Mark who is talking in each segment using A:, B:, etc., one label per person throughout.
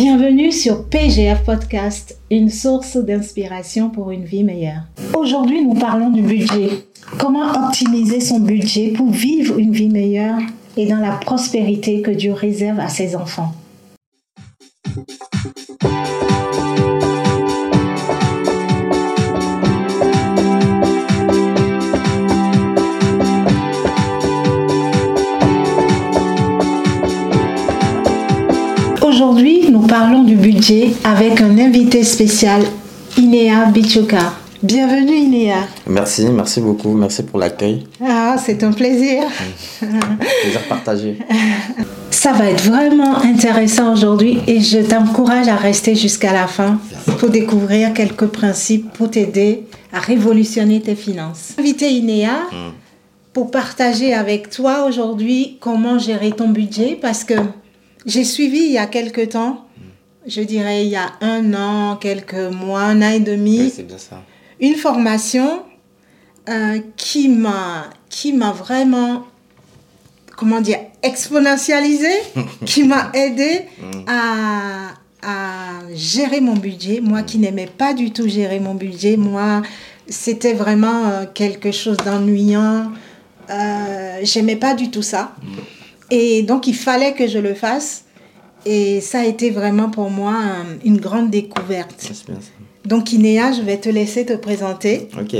A: Bienvenue sur PGF Podcast, une source d'inspiration pour une vie meilleure. Aujourd'hui, nous parlons du budget. Comment optimiser son budget pour vivre une vie meilleure et dans la prospérité que Dieu réserve à ses enfants. Aujourd'hui, parlons du budget avec un invité spécial, Inéa Bichoka. Bienvenue Inéa.
B: Merci, merci beaucoup, merci pour l'accueil.
A: Ah, c'est un plaisir.
B: Plaisir partagé.
A: Ça va être vraiment intéressant aujourd'hui et je t'encourage à rester jusqu'à la fin pour découvrir quelques principes pour t'aider à révolutionner tes finances. Invité Inéa
B: Hmm.
A: pour partager avec toi aujourd'hui comment gérer ton budget parce que j'ai suivi il y a quelques temps, je dirais il y a un an, quelques mois, un an et demi,
B: Oui, c'est bien ça.
A: une formation euh, qui m'a qui m'a vraiment comment dire exponentialisé qui m'a aidé à, à gérer mon budget. Moi qui n'aimais pas du tout gérer mon budget moi c'était vraiment euh, quelque chose d'ennuyant. Euh, j'aimais pas du tout ça. Et donc il fallait que je le fasse et ça a été vraiment pour moi euh, une grande découverte
B: C'est bien ça.
A: donc Inéa, je vais te laisser te présenter.
B: Ok.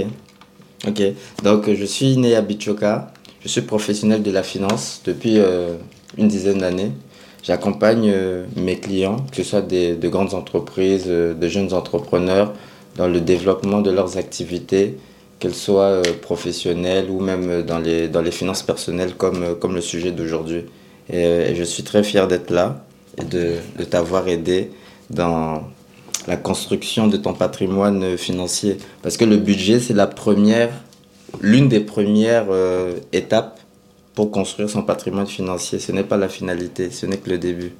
B: Ok. Donc, je suis Nea Bichoka. Je suis professionnel de la finance depuis euh, une dizaine d'années. J'accompagne euh, mes clients, que ce soit des, de grandes entreprises, euh, de jeunes entrepreneurs, dans le développement de leurs activités, qu'elles soient professionnelles ou même dans les, dans les finances personnelles, comme, comme le sujet d'aujourd'hui. Et, et je suis très fier d'être là et de, de t'avoir aidé dans la construction de ton patrimoine financier. Parce que le budget, c'est la première, l'une des premières euh, étapes pour construire son patrimoine financier. Ce n'est pas la finalité, ce n'est que le début.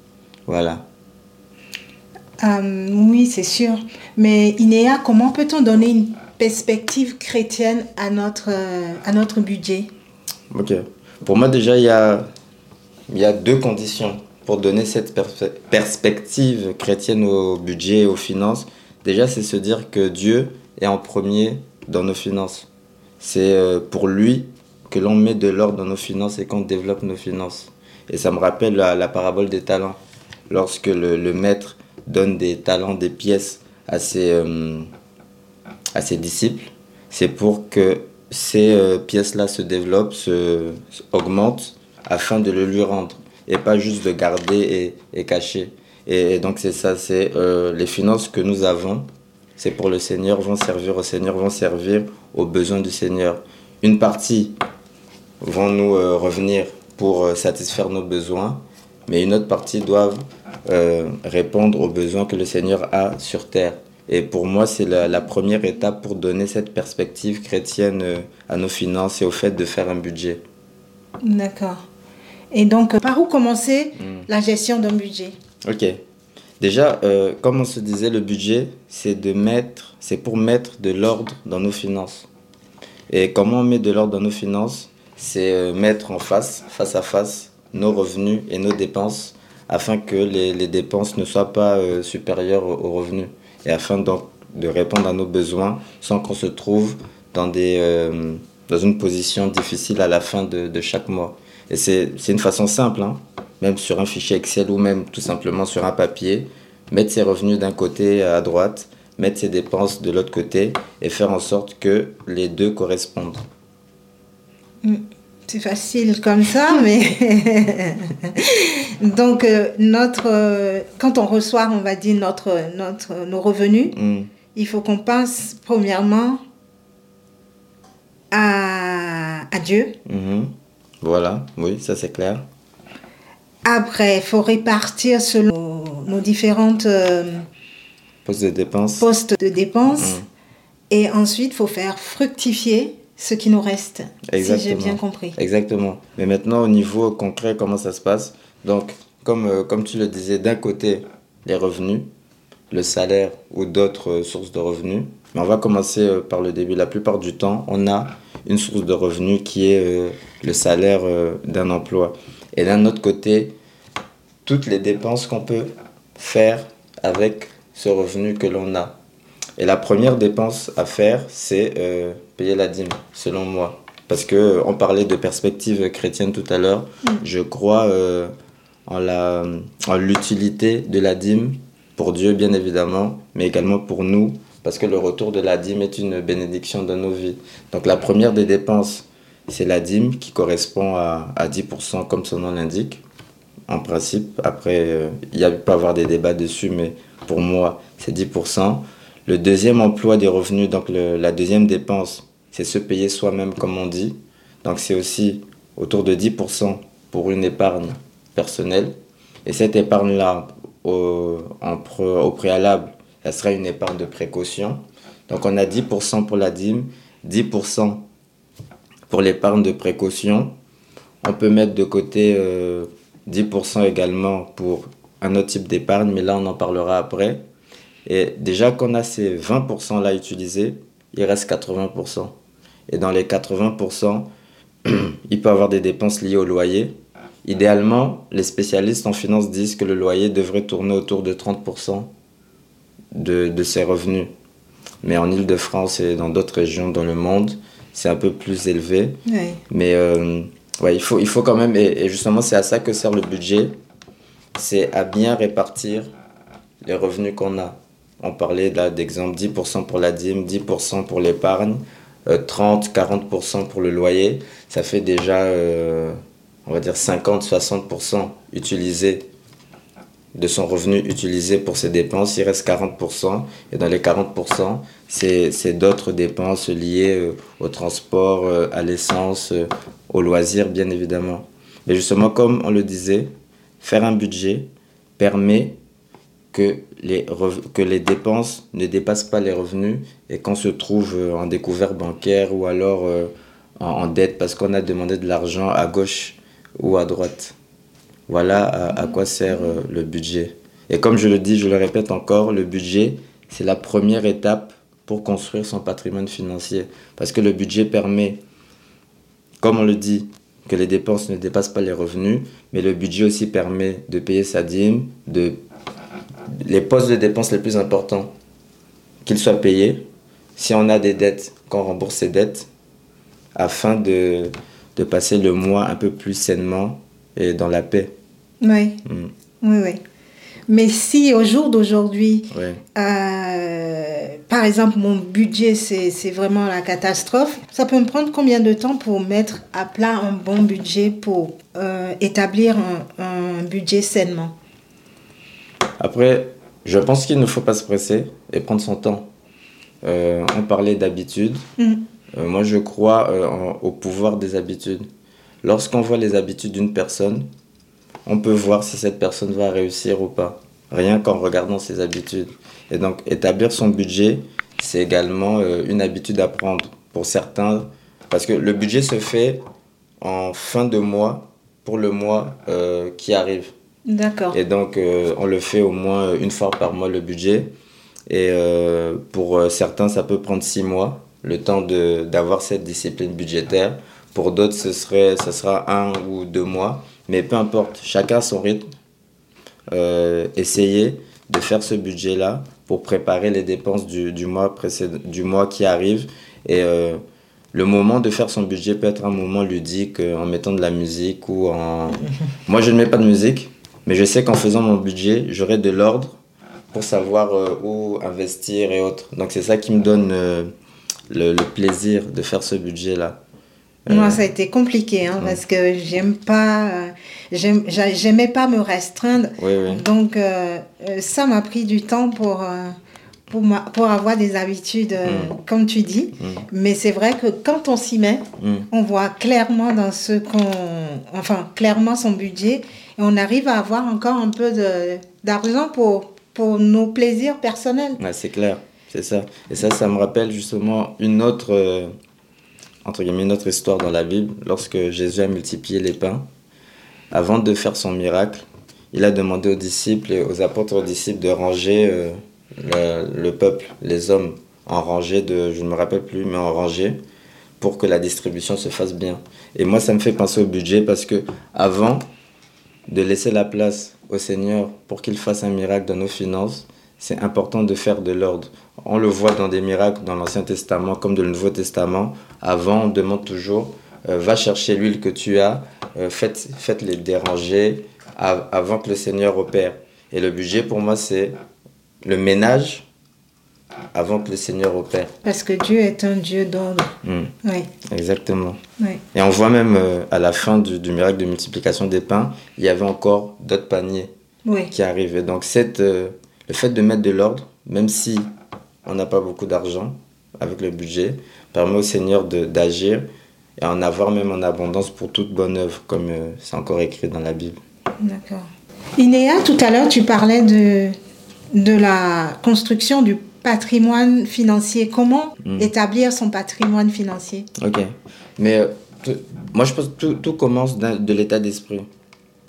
B: Voilà.
A: Euh, oui, c'est sûr. Mais Inéa, comment peut-on donner une perspective chrétienne à notre, euh, à notre budget?
B: Ok. Pour moi, déjà, il y a, il y a deux conditions pour donner cette perspe- perspective chrétienne au budget et aux finances. Déjà, c'est se dire que Dieu est en premier dans nos finances. C'est euh, pour lui que l'on met de l'ordre dans nos finances et qu'on développe nos finances. Et ça me rappelle la, parabole des talents. Lorsque le, maître donne des talents, des pièces à ses, euh, à ses disciples, c'est pour que ces euh, pièces-là se développent, se augmentent, afin de le lui rendre. Et pas juste de garder et, et cacher. Et, donc c'est ça, c'est euh, les finances que nous avons, c'est pour le Seigneur, vont servir au Seigneur, vont servir aux besoins du Seigneur. Une partie vont nous euh, revenir pour euh, satisfaire nos besoins, mais une autre partie doivent répondre aux besoins que le Seigneur a sur terre. Et pour moi, c'est la, première étape pour donner cette perspective chrétienne à nos finances et au fait de faire un budget.
A: D'accord. Et donc, par où commencer la gestion d'un budget?
B: Ok. Déjà, euh, comme on se disait, le budget, c'est de mettre, c'est pour mettre de l'ordre dans nos finances. Et comment on met de l'ordre dans nos finances? C'est euh, mettre en face, face à face, nos revenus et nos dépenses, afin que les, les dépenses ne soient pas euh, supérieures aux, aux revenus, et afin donc de répondre à nos besoins sans qu'on se trouve dans, des, dans une position difficile à la fin de, de chaque mois. Et c'est une façon simple, hein, même sur un fichier Excel ou même tout simplement sur un papier, mettre ses revenus d'un côté à droite, mettre ses dépenses de l'autre côté et faire en sorte que les deux correspondent.
A: C'est facile comme ça, mais donc euh, notre euh, quand on reçoit, on va dire notre notre nos revenus,
B: Hmm.
A: il faut qu'on pense premièrement à, à Dieu.
B: Mhm. Voilà, oui, ça c'est clair.
A: Après, il faut répartir selon nos, différentes euh,
B: Poste de dépenses.
A: postes de dépenses.
B: Mhm.
A: Et ensuite, il faut faire fructifier ce qui nous reste, si j'ai
B: Exactement.
A: bien compris.
B: Exactement. Mais maintenant, au niveau concret, comment ça se passe? Donc, comme, euh, comme tu le disais, d'un côté, les revenus, le salaire ou d'autres euh, sources de revenus. Mais on va commencer par le début. La plupart du temps, on a une source de revenus qui est euh, le salaire euh, d'un emploi. Et d'un autre côté, toutes les dépenses qu'on peut faire avec ce revenu que l'on a. Et la première dépense à faire, c'est euh, payer la dîme, selon moi. Parce que on parlait de perspective chrétienne tout à l'heure.
A: Mm.
B: Je crois en la en l'utilité de la dîme pour Dieu bien évidemment, mais également pour nous parce que le retour de la dîme est une bénédiction dans nos vies. Donc la première des dépenses, c'est la dîme qui correspond à, à 10% comme son nom l'indique. En principe, après, euh, il y a peut avoir des débats dessus, mais pour moi, c'est 10%. Le deuxième emploi des revenus, donc la deuxième dépense, c'est se payer soi-même, comme on dit. Donc c'est aussi autour de 10% pour une épargne personnelle. Et cette épargne-là, au préalable, ça sera une épargne de précaution. Donc on a 10% pour la dîme, 10% pour l'épargne de précaution. On peut mettre de côté euh, 10% également pour un autre type d'épargne, mais là on en parlera après. Et déjà qu'on a ces 20% là utilisés, il reste 80%. Et dans les 80%, il peut avoir des dépenses liées au loyer. Idéalement, les spécialistes en finance disent que le loyer devrait tourner autour de 30% de, de ses revenus. Mais en Ile-de-France et dans d'autres régions dans le monde, c'est un peu plus élevé. Mais euh, ouais, il, faut, il faut quand même, et, et justement c'est à ça que sert le budget, c'est à bien répartir les revenus qu'on a. On parlait là d'exemple 10% pour la dîme, 10% pour l'épargne, euh, 30-40% pour le loyer. Ça fait déjà, euh, on va dire 50-60% utilisé de son revenu utilisé pour ses dépenses, il reste 40%. Et dans les 40%, c'est d'autres dépenses liées euh, au transport, euh, à l'essence, euh, aux loisirs, bien évidemment. Mais justement, comme on le disait, faire un budget permet que les, dépenses ne dépassent pas les revenus et qu'on se trouve euh, en découvert bancaire ou alors en dette parce qu'on a demandé de l'argent à gauche ou à droite. Voilà à, quoi sert euh, le budget. Et comme je le dis, je le répète encore, le budget, c'est la première étape pour construire son patrimoine financier. Parce que le budget permet, comme on le dit, que les dépenses ne dépassent pas les revenus, mais le budget aussi permet de payer sa dîme, de les postes de dépenses les plus importants, qu'ils soient payés. Si on a des dettes, qu'on rembourse ces dettes, afin de passer le mois un peu plus sainement et dans la paix.
A: Oui.
B: Mm.
A: Oui, oui. Mais si au jour d'aujourd'hui, euh, par exemple, mon budget, c'est vraiment la catastrophe, ça peut me prendre combien de temps pour mettre à plat un bon budget, pour euh, établir un, un budget sainement?
B: Après, je pense qu'il ne faut pas se presser et prendre son temps. Euh, on parlait d'habitude.
A: Mm.
B: Euh, moi, je crois en- au pouvoir des habitudes. Lorsqu'on voit les habitudes d'une personne, on peut voir si cette personne va réussir ou pas, rien qu'en regardant ses habitudes. Et donc, établir son budget, c'est également euh, une habitude à prendre pour certains, parce que le budget se fait en fin de mois pour le mois euh, qui arrive.
A: D'accord.
B: Et donc, euh, on le fait au moins une fois par mois, le budget. Et pour certains, ça peut prendre six mois, le temps d'avoir cette discipline budgétaire. Pour d'autres, ce, serait, ce sera un ou deux mois. Mais peu importe, chacun a son rythme. Euh, essayez de faire ce budget-là pour préparer les dépenses du, du, mois précédent, du mois qui arrive. Et euh, le moment de faire son budget peut être un moment ludique euh, en mettant de la musique ou en... Moi, je ne mets pas de musique, mais je sais qu'en faisant mon budget, j'aurai de l'ordre pour savoir où investir et autres. Donc c'est ça qui me donne le, le plaisir de faire ce budget-là. Euh,
A: Moi, ça a été compliqué hein, parce que j'aime pas, euh, j'aimais pas me restreindre.
B: Oui, oui.
A: Donc, euh, ça m'a pris du temps pour, pour, ma- pour avoir des habitudes,
B: Mm.
A: comme tu dis.
B: Mm.
A: Mais c'est vrai que quand on s'y met,
B: Mm.
A: on voit clairement dans ce qu'on. Enfin, clairement son budget. Et on arrive à avoir encore un peu d'argent pour, pour nos plaisirs personnels.
B: Ouais, c'est clair, c'est ça. Et ça, ça me rappelle justement une autre, euh, entre guillemets, une autre histoire dans la Bible. Lorsque Jésus a multiplié les pains, avant de faire son miracle, il a demandé aux disciples et aux apôtres aux disciples de ranger euh, le, le peuple, les hommes, en rangée de, je ne me rappelle plus, mais en rangée, pour que la distribution se fasse bien. Et moi, ça me fait penser au budget parce que avant de laisser la place au Seigneur pour qu'il fasse un miracle dans nos finances, c'est important de faire de l'ordre. On le voit dans des miracles dans l'Ancien Testament comme dans le Nouveau Testament. Avant, on demande toujours, euh, va chercher l'huile que tu as, euh, faites, faites les déranger avant que le Seigneur opère. Et le budget, pour moi, c'est le ménage avant que le Seigneur opère.
A: Parce que Dieu est un Dieu d'ordre.
B: Hmm. Oui. Exactement. Oui. Et on voit même euh, à la fin du, miracle de multiplication des pains, il y avait encore d'autres paniers qui arrivaient. Donc cette, le fait de mettre de l'ordre, même si on n'a pas beaucoup d'argent avec le budget, permet au Seigneur d'agir et en avoir même en abondance pour toute bonne œuvre, comme euh, c'est encore écrit dans la Bible.
A: D'accord. Inéa, tout à l'heure, tu parlais de, de la construction du patrimoine financier. Comment hmm. établir son patrimoine financier?
B: Ok. Mais euh, moi, je pense que tout, tout commence de l'état d'esprit.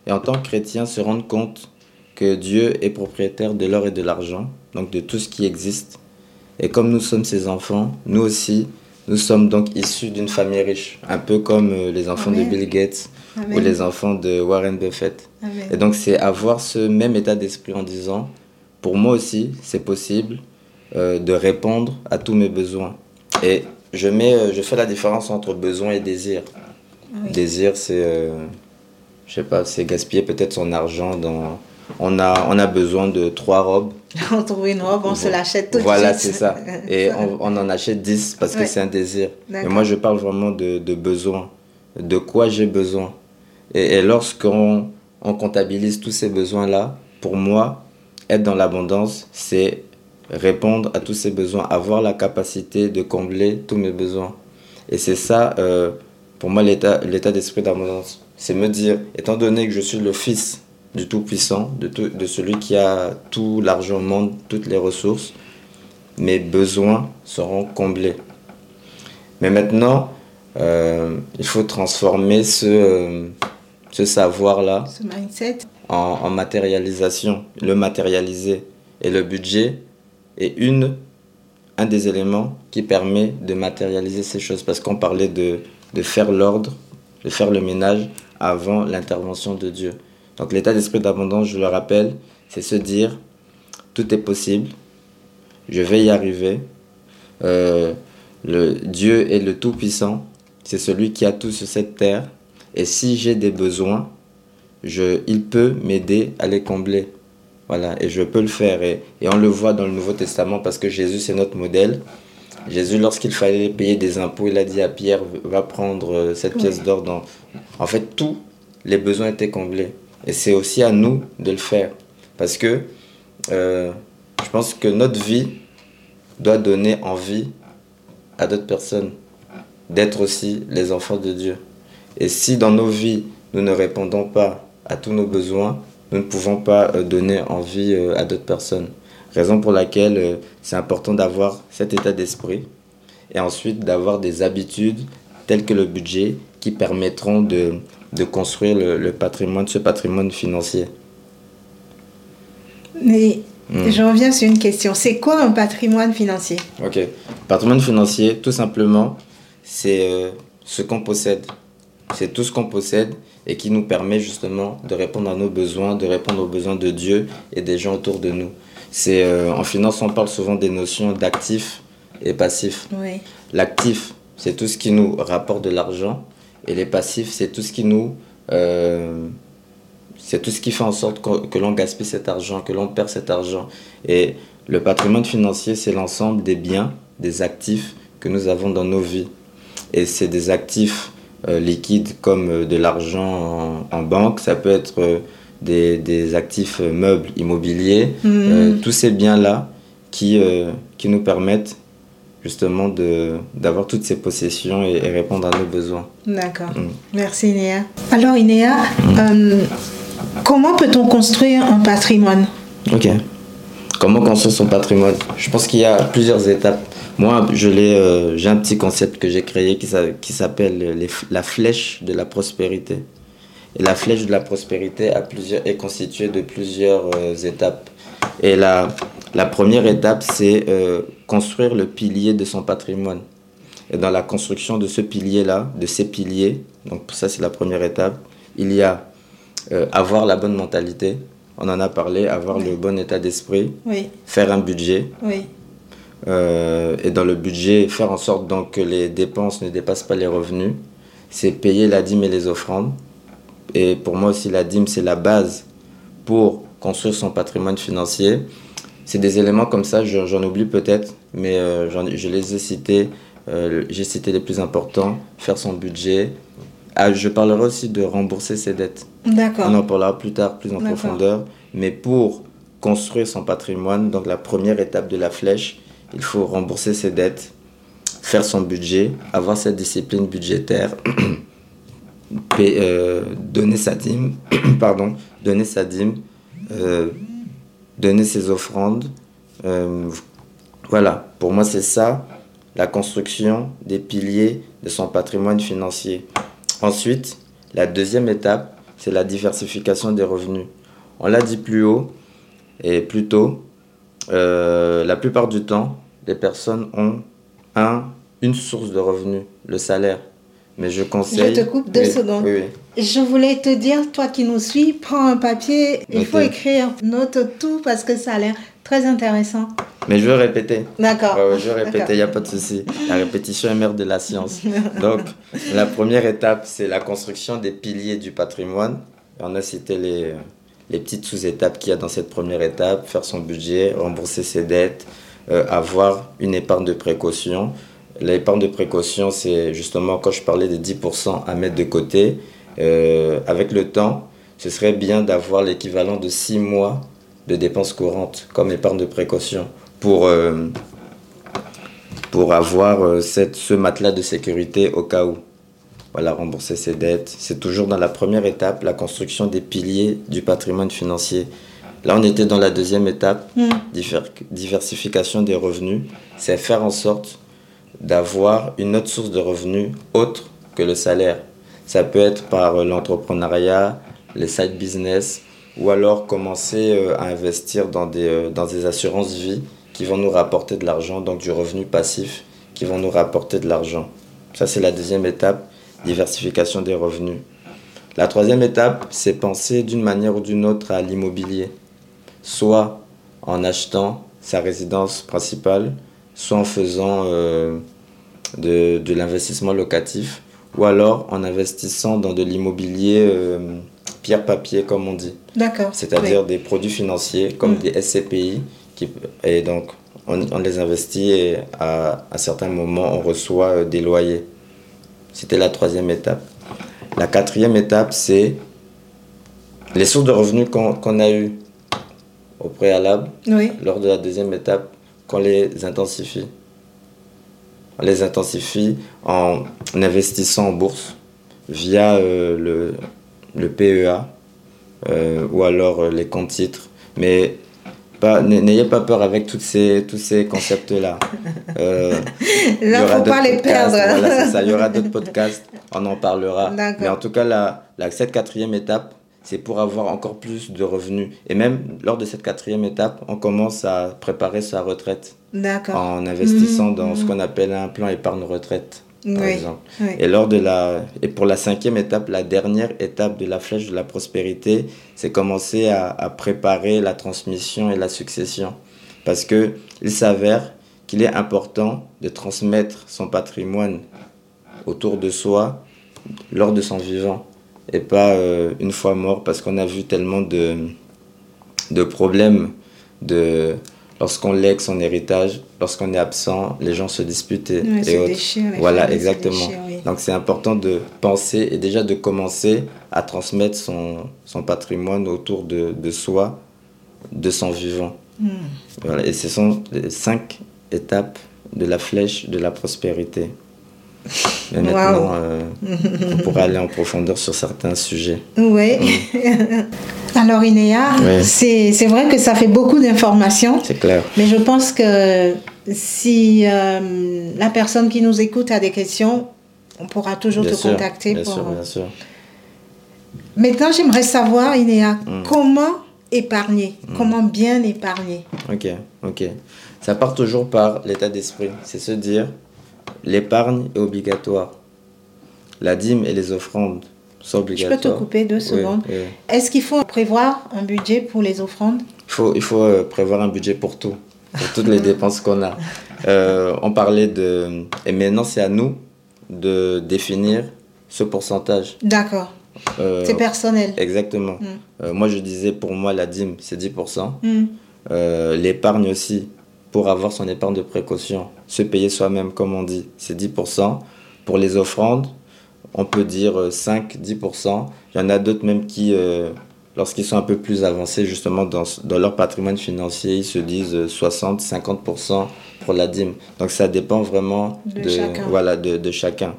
B: Et en tant que chrétien, se rendre compte que Dieu est propriétaire de l'or et de l'argent, donc de tout ce qui existe. Et comme nous sommes ses enfants, nous aussi, nous sommes donc issus d'une famille riche, un peu comme euh, les enfants de Bill Gates ou les enfants de Warren Buffett. Et donc c'est avoir ce même état d'esprit en disant, pour moi aussi, c'est possible euh, de répondre à tous mes besoins. Et je, mets, euh, je fais la différence entre besoin et désir. Désir, c'est, je sais pas, c'est gaspiller peut-être son argent dans... On a, on a besoin de trois robes
A: on trouve une robe, on se l'achète tout de
B: suite. Voilà, c'est ça. Et on, on, en achète 10 parce que c'est un désir. Mais moi, je parle vraiment de, de besoin. De quoi j'ai besoin. Et, et lorsqu'on on comptabilise tous ces besoins-là, pour moi, être dans l'abondance, c'est répondre à tous ces besoins, avoir la capacité de combler tous mes besoins. Et c'est ça, euh, pour moi, l'état d'esprit d'abondance. C'est me dire, étant donné que je suis le fils du Tout-Puissant, de, de celui qui a tout l'argent au monde, toutes les ressources. Mes besoins seront comblés. Mais maintenant, euh, il faut transformer ce, euh, ce savoir-là
A: ce mindset.
B: En, en, matérialisation, le matérialiser. Et le budget est une, un des éléments qui permet de matérialiser ces choses. Parce qu'on parlait de, de faire l'ordre, de faire le ménage avant l'intervention de Dieu. Donc l'état d'esprit d'abondance, je le rappelle, c'est se dire, tout est possible, je vais y arriver. Euh, le Dieu est le Tout-Puissant, c'est celui qui a tout sur cette terre. Et si j'ai des besoins, je, il peut m'aider à les combler. Voilà, et je peux le faire. Et, et, on le voit dans le Nouveau Testament parce que Jésus, c'est notre modèle. Jésus, lorsqu'il fallait payer des impôts, il a dit à Pierre, va prendre euh, cette pièce d'or. En fait, tous les besoins étaient comblés. Et c'est aussi à nous de le faire. Parce que euh, je pense que notre vie doit donner envie à d'autres personnes d'être aussi les enfants de Dieu. Et si dans nos vies, nous ne répondons pas à tous nos besoins, nous ne pouvons pas euh, donner envie euh, à d'autres personnes. Raison pour laquelle c'est important d'avoir cet état d'esprit et ensuite d'avoir des habitudes telles que le budget qui permettront de, de construire le, patrimoine, ce patrimoine financier.
A: Mais hmm. je reviens sur une question. C'est quoi un patrimoine financier?
B: Ok. Patrimoine financier, tout simplement, c'est euh, ce qu'on possède. C'est tout ce qu'on possède et qui nous permet justement de répondre à nos besoins, de répondre aux besoins de Dieu et des gens autour de nous. C'est euh, en finance, on parle souvent des notions d'actifs et passifs.
A: Oui.
B: L'actif, c'est tout ce qui nous rapporte de l'argent et les passifs, c'est tout ce qui nous. Euh, c'est tout ce qui fait en sorte que, l'on gaspille cet argent, que l'on perd cet argent. Et le patrimoine financier, c'est l'ensemble des biens, des actifs que nous avons dans nos vies. Et c'est des actifs euh, liquides comme euh, de l'argent en, banque, ça peut être des, des, actifs meubles immobiliers, mmh. tous ces biens-là qui, qui nous permettent justement d'avoir toutes ces possessions et, répondre à nos besoins.
A: D'accord. Mm. Merci Inéa. Alors Inéa, euh, comment peut-on construire un patrimoine?
B: Ok. Comment construire son patrimoine? Je pense qu'il y a plusieurs étapes. Moi, je euh, j'ai un petit concept que j'ai créé qui, qui s'appelle la flèche de la prospérité. Et la flèche de la prospérité a plusieurs, est constituée de plusieurs euh, étapes. Et la, la première étape, c'est euh, construire le pilier de son patrimoine. Et dans la construction de ce pilier-là, de ces piliers, donc ça c'est la première étape, il y a euh, avoir la bonne mentalité. On en a parlé, avoir le bon état d'esprit,
A: Oui,
B: faire un budget.
A: oui,
B: euh, et dans le budget, faire en sorte donc que les dépenses ne dépassent pas les revenus. C'est payer la dîme et les offrandes. Et pour moi aussi, la dîme, c'est la base pour construire son patrimoine financier. C'est des éléments comme ça, je- j'en oublie peut-être, mais euh, je les ai cités. Euh, J'ai cité les plus importants. Faire son budget. Ah, je parlerai aussi de rembourser ses dettes.
A: d'accord.
B: On en parlera plus tard, plus en profondeur. Mais pour construire son patrimoine, donc la première étape de la flèche, il faut rembourser ses dettes, faire son budget, avoir cette discipline budgétaire, euh, donner sa dîme, pardon, donner sa dîme, euh, donner ses offrandes. Euh, voilà, pour moi c'est ça, la construction des piliers de son patrimoine financier. Ensuite, la deuxième étape, c'est la diversification des revenus. On l'a dit plus haut et plus tôt, euh, la plupart du temps, les personnes ont un, une source de revenus, le salaire. Mais je conseille...
A: Je te coupe deux
B: Oui,
A: secondes.
B: Oui, oui.
A: Je voulais te dire, toi qui nous suis, prends un papier, il faut écrire, note tout parce que ça a l'air très intéressant.
B: Mais je veux répéter.
A: D'accord.
B: Ouais, ouais, je vais
A: D'accord.
B: répéter, il n'y a pas de souci. La répétition est mère de la science. Donc, la première étape, c'est la construction des piliers du patrimoine. On a cité les, les petites sous-étapes qu'il y a dans cette première étape. Faire son budget, rembourser ses dettes, euh, avoir une épargne de précaution. L'épargne de précaution, c'est justement quand je parlais des 10% à mettre de côté. Euh, avec le temps, ce serait bien d'avoir l'équivalent de 6 mois de dépenses courantes comme épargne de précaution pour, euh, pour avoir euh, cette, ce matelas de sécurité au cas où. Voilà, rembourser ses dettes. C'est toujours dans la première étape, la construction des piliers du patrimoine financier. Là, on était dans la deuxième étape,
A: Hmm.
B: diver- diversification des revenus. C'est faire en sorte d'avoir une autre source de revenus autre que le salaire. Ça peut être par euh, l'entrepreneuriat, les side business, ou alors commencer euh, à investir dans des, euh, dans des assurances vie qui vont nous rapporter de l'argent, donc du revenu passif qui vont nous rapporter de l'argent. Ça, c'est la deuxième étape, diversification des revenus. La troisième étape, c'est penser d'une manière ou d'une autre à l'immobilier, soit en achetant sa résidence principale, soit en faisant euh, de, de l'investissement locatif, ou alors en investissant dans de l'immobilier euh, pierre-papier, comme on dit
A: D'accord.
B: c'est-à-dire des produits financiers comme
A: Mm.
B: des SCPI. Qui, et donc, on, on les investit et à, à certains moments, on reçoit euh, des loyers. C'était la troisième étape. La quatrième étape, c'est les sources de revenus qu'on a eues au préalable,
A: oui.
B: lors de la deuxième étape, qu'on les intensifie. On les intensifie en investissant en bourse via euh, le, le PEA euh, ou alors euh, les comptes titres. Mais n'ayez pas peur avec toutes ces, tous ces concepts-là. Euh, il
A: Là,
B: aura
A: faut pas les
B: podcasts,
A: perdre.
B: Voilà, ça. Il y aura d'autres podcasts, on en parlera. Mais en tout cas, la, la, cette quatrième étape, c'est pour avoir encore plus de revenus. Et même lors de cette quatrième étape, on commence à préparer sa retraite
A: D'accord.
B: en investissant
A: Mhm,
B: dans ce
A: mhm.
B: qu'on appelle un plan épargne retraite, par
A: Oui.
B: exemple.
A: oui.
B: Et lors de la et pour la cinquième étape, la dernière étape de la flèche de la prospérité, c'est commencer à, à préparer la transmission et la succession, parce que il s'avère qu'il est important de transmettre son patrimoine autour de soi lors de son vivant et pas euh, une fois mort, parce qu'on a vu tellement de de problèmes de lorsqu'on lègue son héritage, lorsqu'on est absent, les gens se disputent et,
A: Oui,
B: et
A: se
B: autres.
A: déchirent, les
B: Voilà, exactement.
A: déchirent, oui.
B: Donc c'est important de penser et déjà de commencer à transmettre son, son patrimoine autour de, de soi, de son vivant.
A: Hmm.
B: Voilà, et ce sont les cinq étapes de la flèche de la prospérité. Mais maintenant, euh, on pourra aller en profondeur sur certains sujets.
A: Oui. Alors, Inéa,
B: Oui.
A: c'est vrai que ça fait beaucoup d'informations,
B: C'est clair.
A: mais je pense que si euh, la personne qui nous écoute a des questions, on pourra toujours
B: Bien
A: te
B: sûr,
A: contacter.
B: bien
A: pour...
B: sûr, bien sûr.
A: Maintenant, j'aimerais savoir, Inéa,
B: Mm.
A: comment épargner? Comment bien épargner?
B: Ok, ok. Ça part toujours par l'état d'esprit. C'est se dire, l'épargne est obligatoire. La dîme et les offrandes C'est
A: Je
B: obligatoire.
A: peux te couper deux secondes.
B: oui, oui.
A: Est-ce qu'il faut prévoir un budget pour les offrandes?
B: Il faut, il faut euh, prévoir un budget pour tout, pour toutes les dépenses qu'on a. Euh, on parlait de... Et maintenant, c'est à nous de définir ce pourcentage.
A: D'accord.
B: Euh,
A: C'est personnel.
B: Exactement.
A: Mm.
B: Euh, moi, je disais, pour moi, la dîme, c'est 10%.
A: Hmm.
B: Euh, L'épargne aussi, pour avoir son épargne de précaution, se payer soi-même, comme on dit, c'est 10%. Pour les offrandes, on peut dire euh, 5-10%. Il y en a d'autres même qui, euh, lorsqu'ils sont un peu plus avancés, justement, dans, dans leur patrimoine financier, ils se disent euh, 60-50% pour la dîme. Donc ça dépend vraiment
A: De chacun.
B: Voilà, de, de chacun.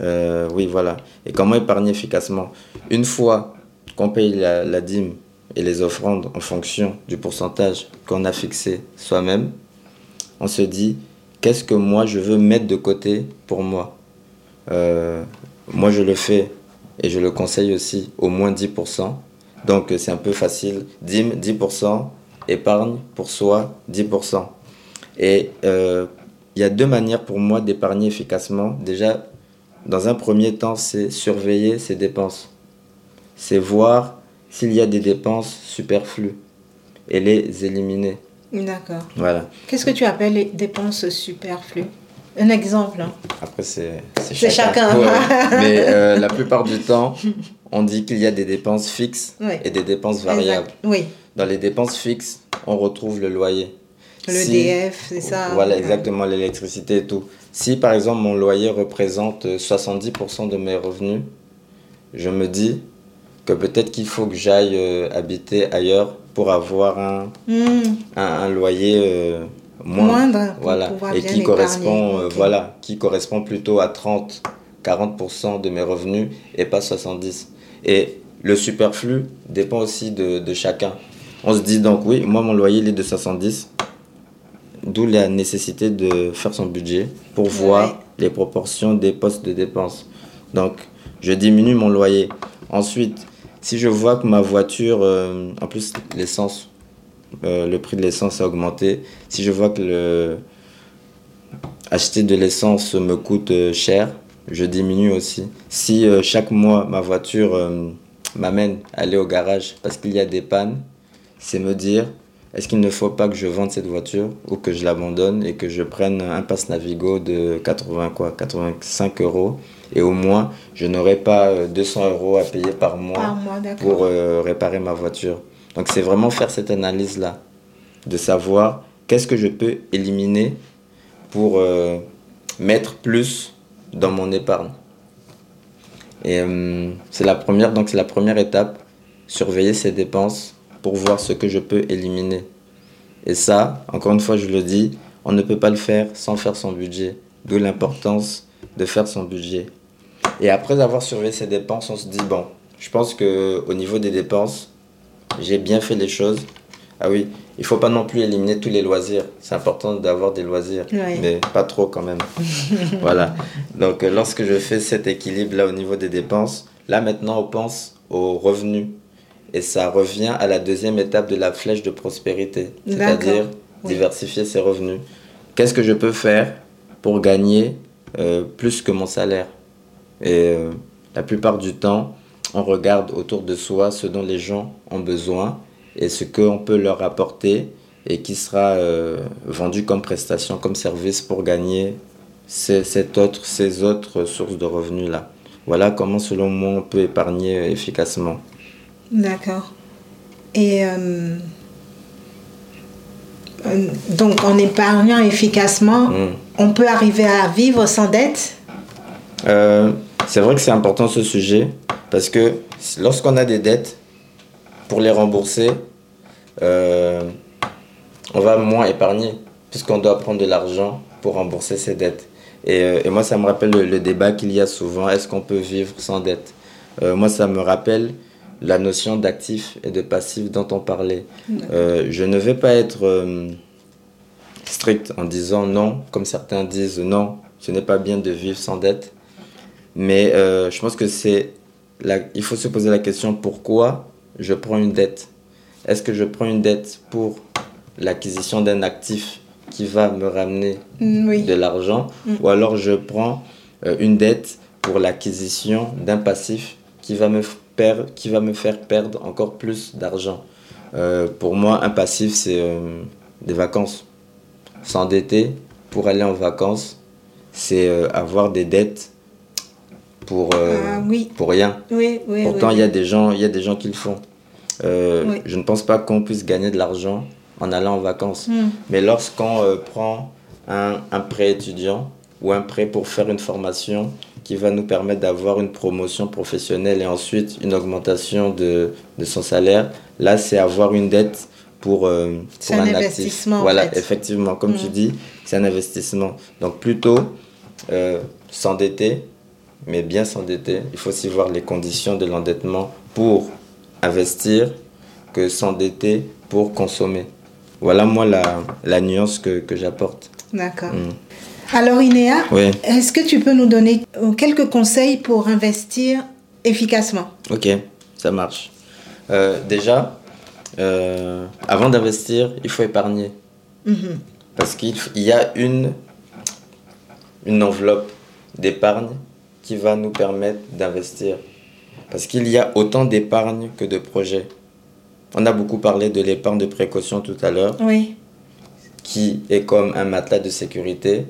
B: Euh, oui, voilà. Et comment épargner efficacement? Une fois qu'on paye la, la dîme et les offrandes en fonction du pourcentage qu'on a fixé soi-même, on se dit qu'est-ce que moi je veux mettre de côté pour moi Euh, Moi je le fais et je le conseille aussi au moins 10%. Donc c'est un peu facile. Dîme 10%, épargne pour soi 10%. Et euh, il y a deux manières pour moi d'épargner efficacement. Déjà, dans un premier temps, c'est surveiller ses dépenses. C'est voir s'il y a des dépenses superflues et les éliminer.
A: D'accord.
B: Voilà.
A: Qu'est-ce que tu appelles les dépenses superflues? Un exemple. hein.
B: Après, c'est
A: C'est chacun.
B: Ouais. Mais euh, la plupart du temps, on dit qu'il y a des dépenses fixes et des dépenses variables.
A: Exact. Oui.
B: Dans les dépenses fixes, on retrouve le loyer.
A: Le
B: Si-
A: DF, c'est ça.
B: Voilà, exactement, l'électricité et tout. Si par exemple mon loyer représente euh, 70% de mes revenus, je me dis que peut-être qu'il faut que j'aille euh, habiter ailleurs pour avoir un,
A: Hmm.
B: un, un loyer euh, moindre. Voilà. Et qui correspond, euh, voilà, qui correspond plutôt à 30, 40% de mes revenus et pas 70. Et le superflu dépend aussi de, de chacun. On se dit donc, oui, moi mon loyer il est de 70, d'où la nécessité de faire son budget pour voir
A: Ouais.
B: les proportions des postes de dépenses. Donc, je diminue mon loyer. Ensuite, si je vois que ma voiture, euh, en plus l'essence, euh, le prix de l'essence a augmenté, si je vois que acheter de l'essence me coûte euh, cher, je diminue aussi. Si chaque mois ma voiture m'amène à aller au garage parce qu'il y a des pannes, c'est me dire est-ce qu'il ne faut pas que je vende cette voiture ou que je l'abandonne et que je prenne un pass Navigo de 80 quoi, 85 euros et au moins je n'aurai pas euh, 200 euros à payer par mois
A: Par mois, d'accord.
B: pour euh, réparer ma voiture. Donc c'est vraiment faire cette analyse-là, de savoir qu'est-ce que je peux éliminer pour euh, mettre plus dans mon épargne. Et euh, c'est la première, donc c'est la première étape, surveiller ses dépenses pour voir ce que je peux éliminer. Et ça, encore une fois, je le dis, on ne peut pas le faire sans faire son budget. D'où l'importance de faire son budget. Et après avoir surveillé ses dépenses, on se dit bon, je pense que au niveau des dépenses, j'ai bien fait les choses. Ah oui, il faut pas non plus éliminer tous les loisirs. C'est important d'avoir des loisirs,
A: Ouais.
B: mais pas trop quand même. voilà. Donc euh, lorsque je fais cet équilibre là au niveau des dépenses, là maintenant on pense aux revenus. Et ça revient à la deuxième étape de la flèche de prospérité, c'est-à-dire diversifier ses revenus. Qu'est-ce que je peux faire pour gagner euh, plus que mon salaire? Et euh, la plupart du temps, on regarde autour de soi ce dont les gens ont besoin et ce qu'on peut leur apporter et qui sera euh, vendu comme prestation, comme service pour gagner ces, autre, ces autres sources de revenus là. Voilà comment selon moi on peut épargner efficacement.
A: D'accord. Et euh, donc, en épargnant efficacement,
B: Mm.
A: on peut arriver à vivre sans dette?
B: Euh, c'est vrai que c'est important ce sujet parce que lorsqu'on a des dettes, pour les rembourser, euh, on va moins épargner puisqu'on doit prendre de l'argent pour rembourser ses dettes. Et, euh, et moi, ça me rappelle le, le débat qu'il y a souvent, est-ce qu'on peut vivre sans dette Euh, Moi, ça me rappelle la notion d'actif et de passif dont on parlait. Euh, je ne vais pas être strict en disant non, comme certains disent non, ce n'est pas bien de vivre sans dette. Mais euh, je pense que c'est. La... Il faut se poser la question pourquoi je prends une dette? Est-ce que je prends une dette pour l'acquisition d'un actif qui va me ramener
A: Mm, Oui.
B: de l'argent? Ou alors je prends euh, une dette pour l'acquisition d'un passif qui va me, perdre, qui va me faire perdre encore plus d'argent? Euh, pour moi, un passif, c'est des vacances. S'endetter pour aller en vacances, c'est avoir des dettes pour,
A: Ah oui.
B: pour rien.
A: Oui, oui.
B: Pourtant, il y a des gens, y a des gens qui le font. Euh. Je ne pense pas qu'on puisse gagner de l'argent en allant en vacances.
A: Hmm.
B: Mais lorsqu'on euh, prend un, un prêt étudiant ou un prêt pour faire une formation qui va nous permettre d'avoir une promotion professionnelle et ensuite une augmentation de, de son salaire, là, c'est avoir une dette pour, euh, pour
A: un
B: un,
A: investissement, en
B: Voilà,
A: fait.
B: effectivement, comme tu
A: Mm.
B: dis, c'est un investissement. Donc plutôt euh, s'endetter, mais bien s'endetter. Il faut aussi voir les conditions de l'endettement pour investir que s'endetter pour consommer. Voilà moi la, la nuance que, que j'apporte.
A: D'accord.
B: Mm.
A: Alors, Inéa,
B: Oui,
A: est-ce que tu peux nous donner euh, quelques conseils pour investir efficacement?
B: Ok, ça marche. Euh, déjà, euh, avant d'investir, il faut épargner.
A: Mhm.
B: Parce qu'il y a une, une enveloppe d'épargne qui va nous permettre d'investir. Parce qu'il y a autant d'épargne que de projets. On a beaucoup parlé de l'épargne de précaution tout à l'heure,
A: Oui.
B: qui est comme un matelas de sécurité.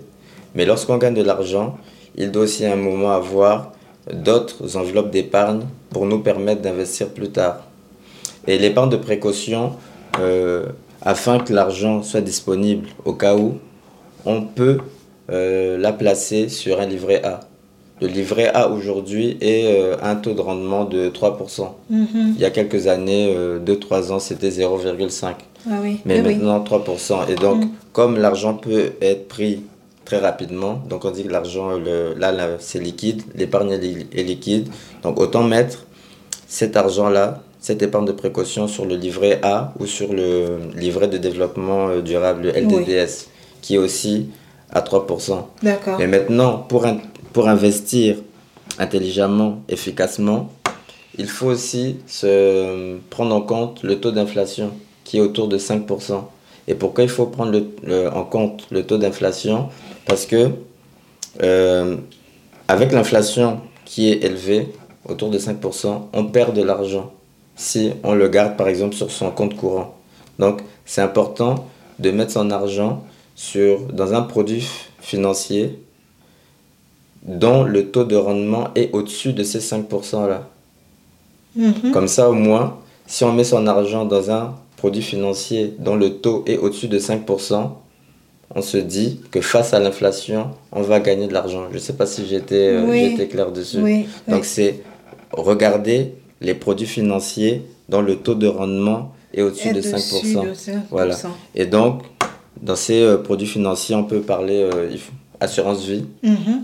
B: Mais lorsqu'on gagne de l'argent, il doit aussi à un moment avoir d'autres enveloppes d'épargne pour nous permettre d'investir plus tard. Et l'épargne de précaution, euh, afin que l'argent soit disponible au cas où, on peut euh, la placer sur un livret A. Le livret A aujourd'hui est euh, un taux de rendement de 3%.
A: Mhm.
B: Il y a quelques années, 2-3 ans, c'était 0,5%.
A: Ah oui.
B: Mais
A: oui, oui.
B: maintenant 3%. Et donc,
A: Mm.
B: comme l'argent peut être pris très rapidement, donc on dit que l'argent, là, là c'est liquide, l'épargne est li- est liquide. Donc autant mettre cet argent-là, cette épargne de précaution sur le livret A ou sur le livret de développement euh, durable, le LDDS, qui est aussi à 3%.
A: D'accord.
B: Mais maintenant, pour, in- pour investir intelligemment, efficacement, il faut aussi se prendre en compte le taux d'inflation qui est autour de 5%. Et pourquoi il faut prendre en compte le taux d'inflation? Parce que euh, avec l'inflation qui est élevée, autour de 5%, on perd de l'argent si on le garde par exemple sur son compte courant. Donc c'est important de mettre son argent sur, dans un produit financier dont le taux de rendement est au-dessus de ces 5% là.
A: Mhm.
B: Comme ça, au moins, si on met son argent dans un produit financier dont le taux est au-dessus de 5%, on se dit que face à l'inflation, on va gagner de l'argent. Je ne sais pas si j'étais euh,
A: Oui.
B: clair dessus.
A: Oui.
B: Donc, c'est regarder les produits financiers dont le taux de rendement est au-dessus de
A: dessus
B: 5%.
A: de 5%.
B: Voilà. Et donc, dans ces euh, produits financiers, on peut parler euh, assurance vie.
A: Mhm.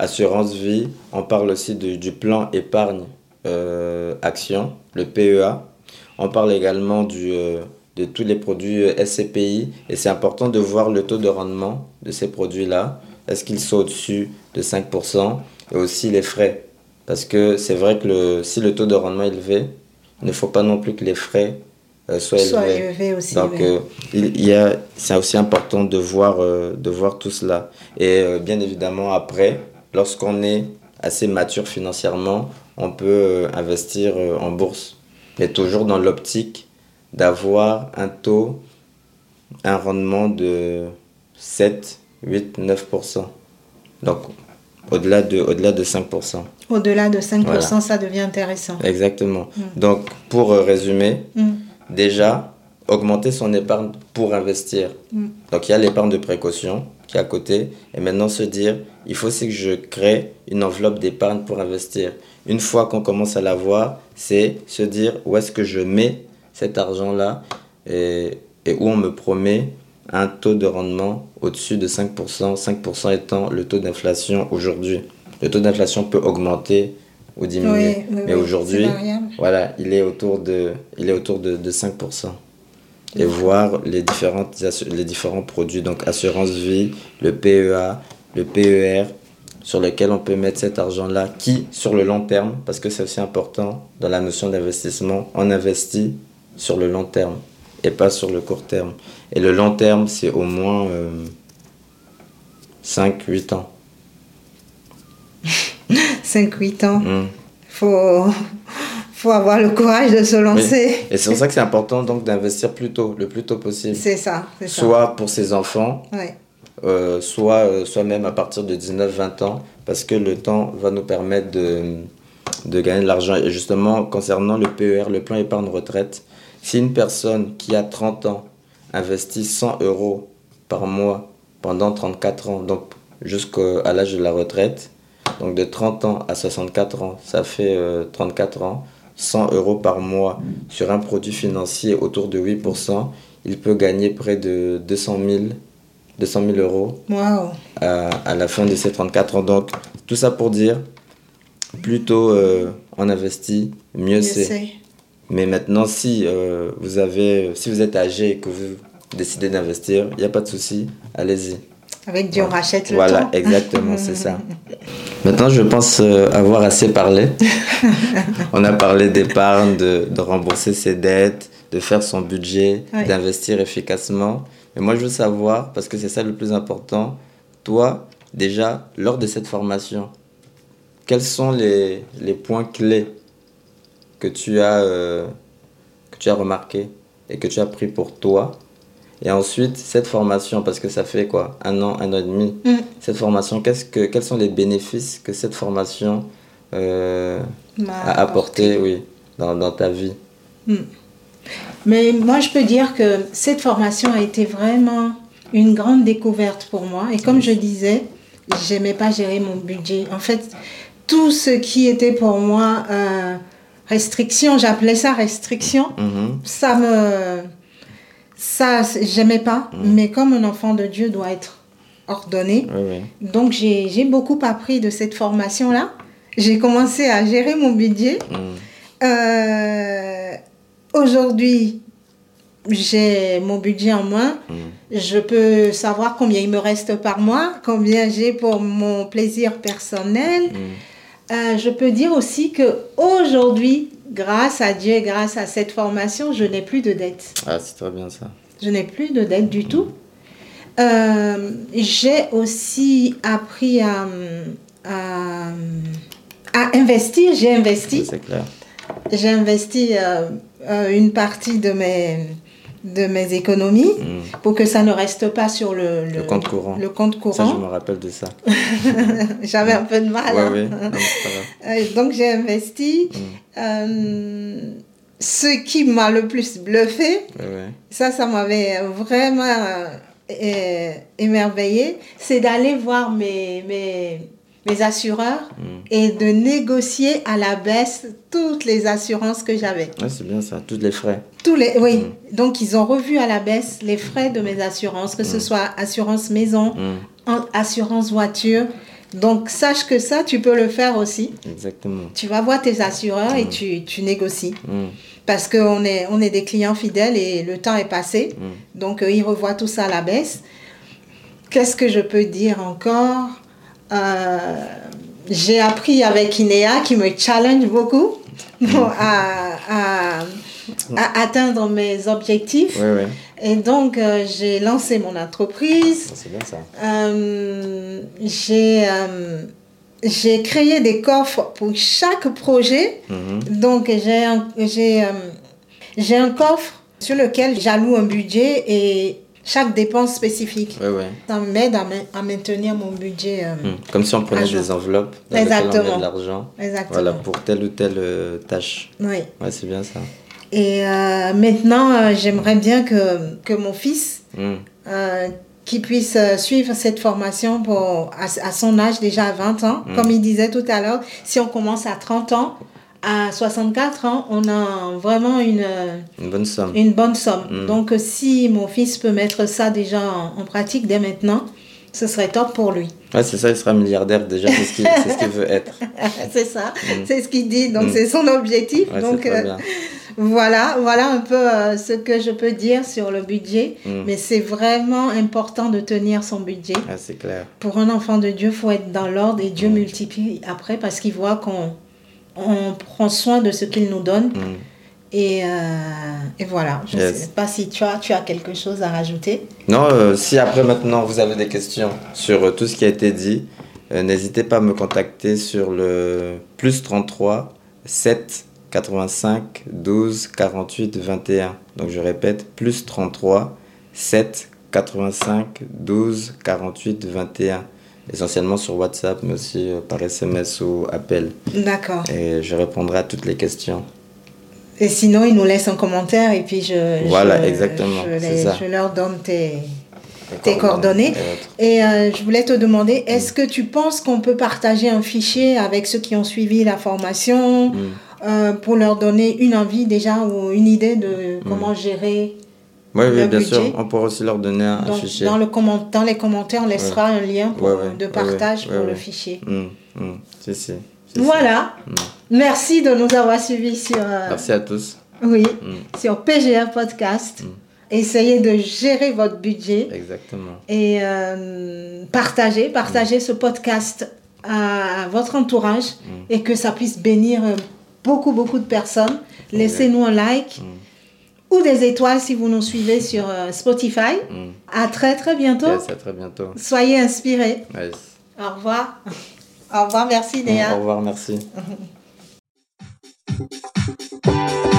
B: Assurance vie, on parle aussi du plan épargne euh, action, le PEA. On parle également du, euh, de tous les produits euh, SCPI et c'est important de voir le taux de rendement de ces produits-là. Est-ce qu'ils sont au-dessus de 5% et aussi les frais. Parce que c'est vrai que le, si le taux de rendement est élevé, il ne faut pas non plus que les frais euh, soient
A: Soit
B: élevés.
A: élevé aussi.
B: Donc,
A: oui.
B: il, il y a, c'est aussi important de voir, de voir tout cela. Et bien évidemment, après, lorsqu'on est assez mature financièrement, on peut euh, investir euh, en bourse. Mais toujours dans l'optique d'avoir un taux, un rendement de 7, 8, 9%. Donc, au-delà de, au-delà de 5%.
A: Au-delà de 5%,
B: Voilà.
A: ça devient intéressant.
B: Exactement. Donc, pour euh, résumer,
A: Mm.
B: déjà, augmenter son épargne pour investir.
A: Mm.
B: Donc, il y a l'épargne de précaution qui est à côté. Et maintenant, se dire, il faut aussi que je crée une enveloppe d'épargne pour investir. Une fois qu'on commence à l'avoir, c'est se dire où est-ce que je mets cet argent-là et, et où on me promet un taux de rendement au-dessus de 5%, 5% étant le taux d'inflation aujourd'hui. Le taux d'inflation peut augmenter ou diminuer,
A: Oui, oui,
B: mais
A: oui,
B: aujourd'hui,
A: c'est
B: voilà, il est autour de, il est autour de, de 5%. Et voir les, différentes, les différents produits, donc assurance vie, le PEA, le PER, sur lequel on peut mettre cet argent-là, qui, sur le long terme, parce que c'est aussi important dans la notion d'investissement, on investit sur le long terme et pas sur le court terme. Et le long terme, c'est au moins 5-8 ans.
A: 5-8 ans.
B: Mm.
A: faut, faut avoir le courage de se lancer.
B: Et c'est pour ça que c'est important donc d'investir plus tôt, le plus tôt possible.
A: C'est ça, ça.
B: Soit pour ses enfants,
A: Ouais.
B: euh, soit, euh, soit même à partir de 19-20 ans, parce que le temps va nous permettre de, de gagner de l'argent. Et justement, concernant le PER, le plan épargne retraite, si une personne qui a 30 ans investit 100 euros par mois pendant 34 ans, donc jusqu'à l'âge de la retraite, donc de 30 ans à 64 ans, ça fait euh, 34 ans, 100 euros par mois sur un produit financier autour de 8%, il peut gagner près de 200 000, 200 000 euros
A: Waouh.
B: à, à la fin de ces 34 ans. Donc, tout ça pour dire, plus tôt euh, on investit, mieux c'est. Mais maintenant, si, euh, vous avez, si vous êtes âgé et que vous décidez d'investir, il n'y a pas de souci, allez-y.
A: Avec Dieu, on rachète le
B: Voilà,
A: temps.
B: exactement, c'est ça. Maintenant, je pense euh, avoir assez parlé. On a parlé d'épargne, de, de rembourser ses dettes, de faire son budget, d'investir efficacement. Mais moi, je veux savoir, parce que c'est ça le plus important, toi, déjà, lors de cette formation, quels sont les, les points clés que tu as, euh, que tu as remarqué et que tu as pris pour toi et ensuite, cette formation, parce que ça fait quoi Un an, un an et demi.
A: Mm.
B: Cette formation, qu'est-ce que, quels sont les bénéfices que cette formation euh, a apporté oui, dans, dans ta vie?
A: Mais moi, je peux dire que cette formation a été vraiment une grande découverte pour moi. Et comme je disais, j'aimais pas gérer mon budget. En fait, tout ce qui était pour moi euh, restriction, j'appelais ça restriction,
B: Mhm.
A: ça me. Ça, j'aimais pas. Mais comme un enfant de Dieu doit être ordonné,
B: Oui, oui.
A: donc j'ai beaucoup appris de cette formation-là. J'ai commencé à gérer mon budget.
B: Mhm.
A: Euh, Aujourd'hui, j'ai mon budget en main.
B: Mhm.
A: Je peux savoir combien il me reste par mois, combien j'ai pour mon plaisir personnel. Euh, je peux dire aussi que aujourd'hui, grâce à Dieu grâce à cette formation, je n'ai plus de dettes.
B: Ah, c'est très bien ça.
A: Je n'ai plus de dettes du tout. Euh, j'ai aussi appris à, à, à investir. J'ai investi.
B: C'est clair.
A: J'ai investi euh, euh, une partie de mes, de mes économies
B: Mhm.
A: pour que ça ne reste pas sur le,
B: Le compte courant.
A: le compte
B: Ça, je
A: courant.
B: me rappelle de ça.
A: J'avais un peu de mal. Hein.
B: oui. Non.
A: Euh, Donc j'ai investi.
B: Mhm.
A: Euh, ce qui m'a le plus bluffé, ça, ça m'avait vraiment euh, émerveillé, c'est d'aller voir mes, mes, mes assureurs
B: Mhm.
A: et de négocier à la baisse toutes les assurances que j'avais.
B: Ouais, c'est bien ça. Tous les frais.
A: Tous les, oui,
B: Mm.
A: donc ils ont revu à la baisse les frais de mes assurances, que ce soit assurance maison, assurance voiture. Donc sache que ça, tu peux le faire aussi.
B: Exactement.
A: Tu vas voir tes assureurs et tu, tu négocies. Parce qu'on est, on est des clients fidèles et le temps est passé. Donc, euh, ils revoient tout ça à la baisse. Qu'est-ce que je peux dire encore? J'ai appris avec Inéa qui me challenge beaucoup bon, à, à- à atteindre mes objectifs.
B: Oui, oui.
A: Et donc, euh, j'ai lancé mon entreprise.
B: C'est bien ça.
A: Euh, j'ai euh, j'ai créé des coffres pour chaque projet.
B: Mhm.
A: Donc, j'ai un, j'ai, euh, j'ai un coffre sur lequel j'alloue un budget et chaque dépense spécifique. Ça m'aide à, ma- à maintenir mon budget. euh,
B: Mhm. Comme si on prenait des enveloppes dans on met de l'argent.
A: Exactement.
B: Voilà, pour telle ou telle euh, tâche.
A: Oui.
B: Ouais, c'est bien ça.
A: Et euh, maintenant, j'aimerais bien que, que mon fils, euh, qui puisse suivre cette formation pour, à, à son âge, déjà à 20 ans.
B: Mm.
A: Comme il disait tout à l'heure, si on commence à 30 ans, à 64 ans, on a vraiment une,
B: Une bonne somme.
A: une bonne somme.
B: Mm.
A: Donc, euh, si mon fils peut mettre ça déjà en, en pratique dès maintenant, ce serait top pour lui.
B: Ouais, c'est ça, il sera milliardaire déjà, c'est ce qu'il ce veut être.
A: c'est ça,
B: Mm.
A: c'est ce qu'il dit. Donc,
B: Mm.
A: c'est son objectif.
B: Ouais,
A: Donc, euh, voilà, voilà un peu euh, ce que je peux dire sur le budget. Mais c'est vraiment important de tenir son budget.
B: Ah, c'est clair.
A: Pour un enfant de Dieu, il faut être dans l'ordre et Dieu multiplie après parce qu'il voit qu'on on prend soin de ce qu'il nous donne.
B: Mhm.
A: Et, euh, et voilà, je ne
B: Yes.
A: sais pas si tu as, tu as quelque chose à rajouter.
B: Non, euh, si après maintenant vous avez des questions sur euh, tout ce qui a été dit, euh, n'hésitez pas à me contacter sur le plus 33 7 85 12 48 21. Donc je répète, plus 33 7 85 12 48 21. Essentiellement sur WhatsApp, mais aussi euh, par SMS ou appel.
A: D'accord.
B: Et je répondrai à toutes les questions.
A: Et sinon, ils nous laissent un commentaire et puis je,
B: Voilà,
A: je-
B: exactement,
A: je, les-
B: ça.
A: je leur donne tes, coordonnées.
B: et
A: euh, je voulais te demander, est-ce que tu penses qu'on peut partager un fichier avec ceux qui ont suivi la formation
B: Mm.
A: euh, pour leur donner une envie déjà ou une idée de comment gérer
B: Oui, bien sûr. On pourra aussi leur donner un,
A: Donc,
B: fichier.
A: dans, le comment- dans les commentaires, on laissera un lien pour-
B: Ouais, ouais,
A: de partage pour le fichier.
B: Mm, mm. Si, si. si, si.
A: Voilà.
B: Mm.
A: Merci de nous avoir suivis sur, euh,
B: Merci à tous.
A: oui, sur PGA Podcast. Essayez de gérer votre budget
B: Exactement.
A: et euh, partagez, partagez ce podcast à votre entourage et que ça puisse bénir euh, beaucoup, beaucoup de personnes. Laissez-nous un like. Ou des étoiles si vous nous suivez sur euh, Spotify.
B: Mm.
A: À très, très bientôt.
B: Yes, à très bientôt.
A: Soyez inspirés.
B: Yes.
A: Au revoir. Au revoir, merci
B: Au
A: Léa.
B: revoir, merci.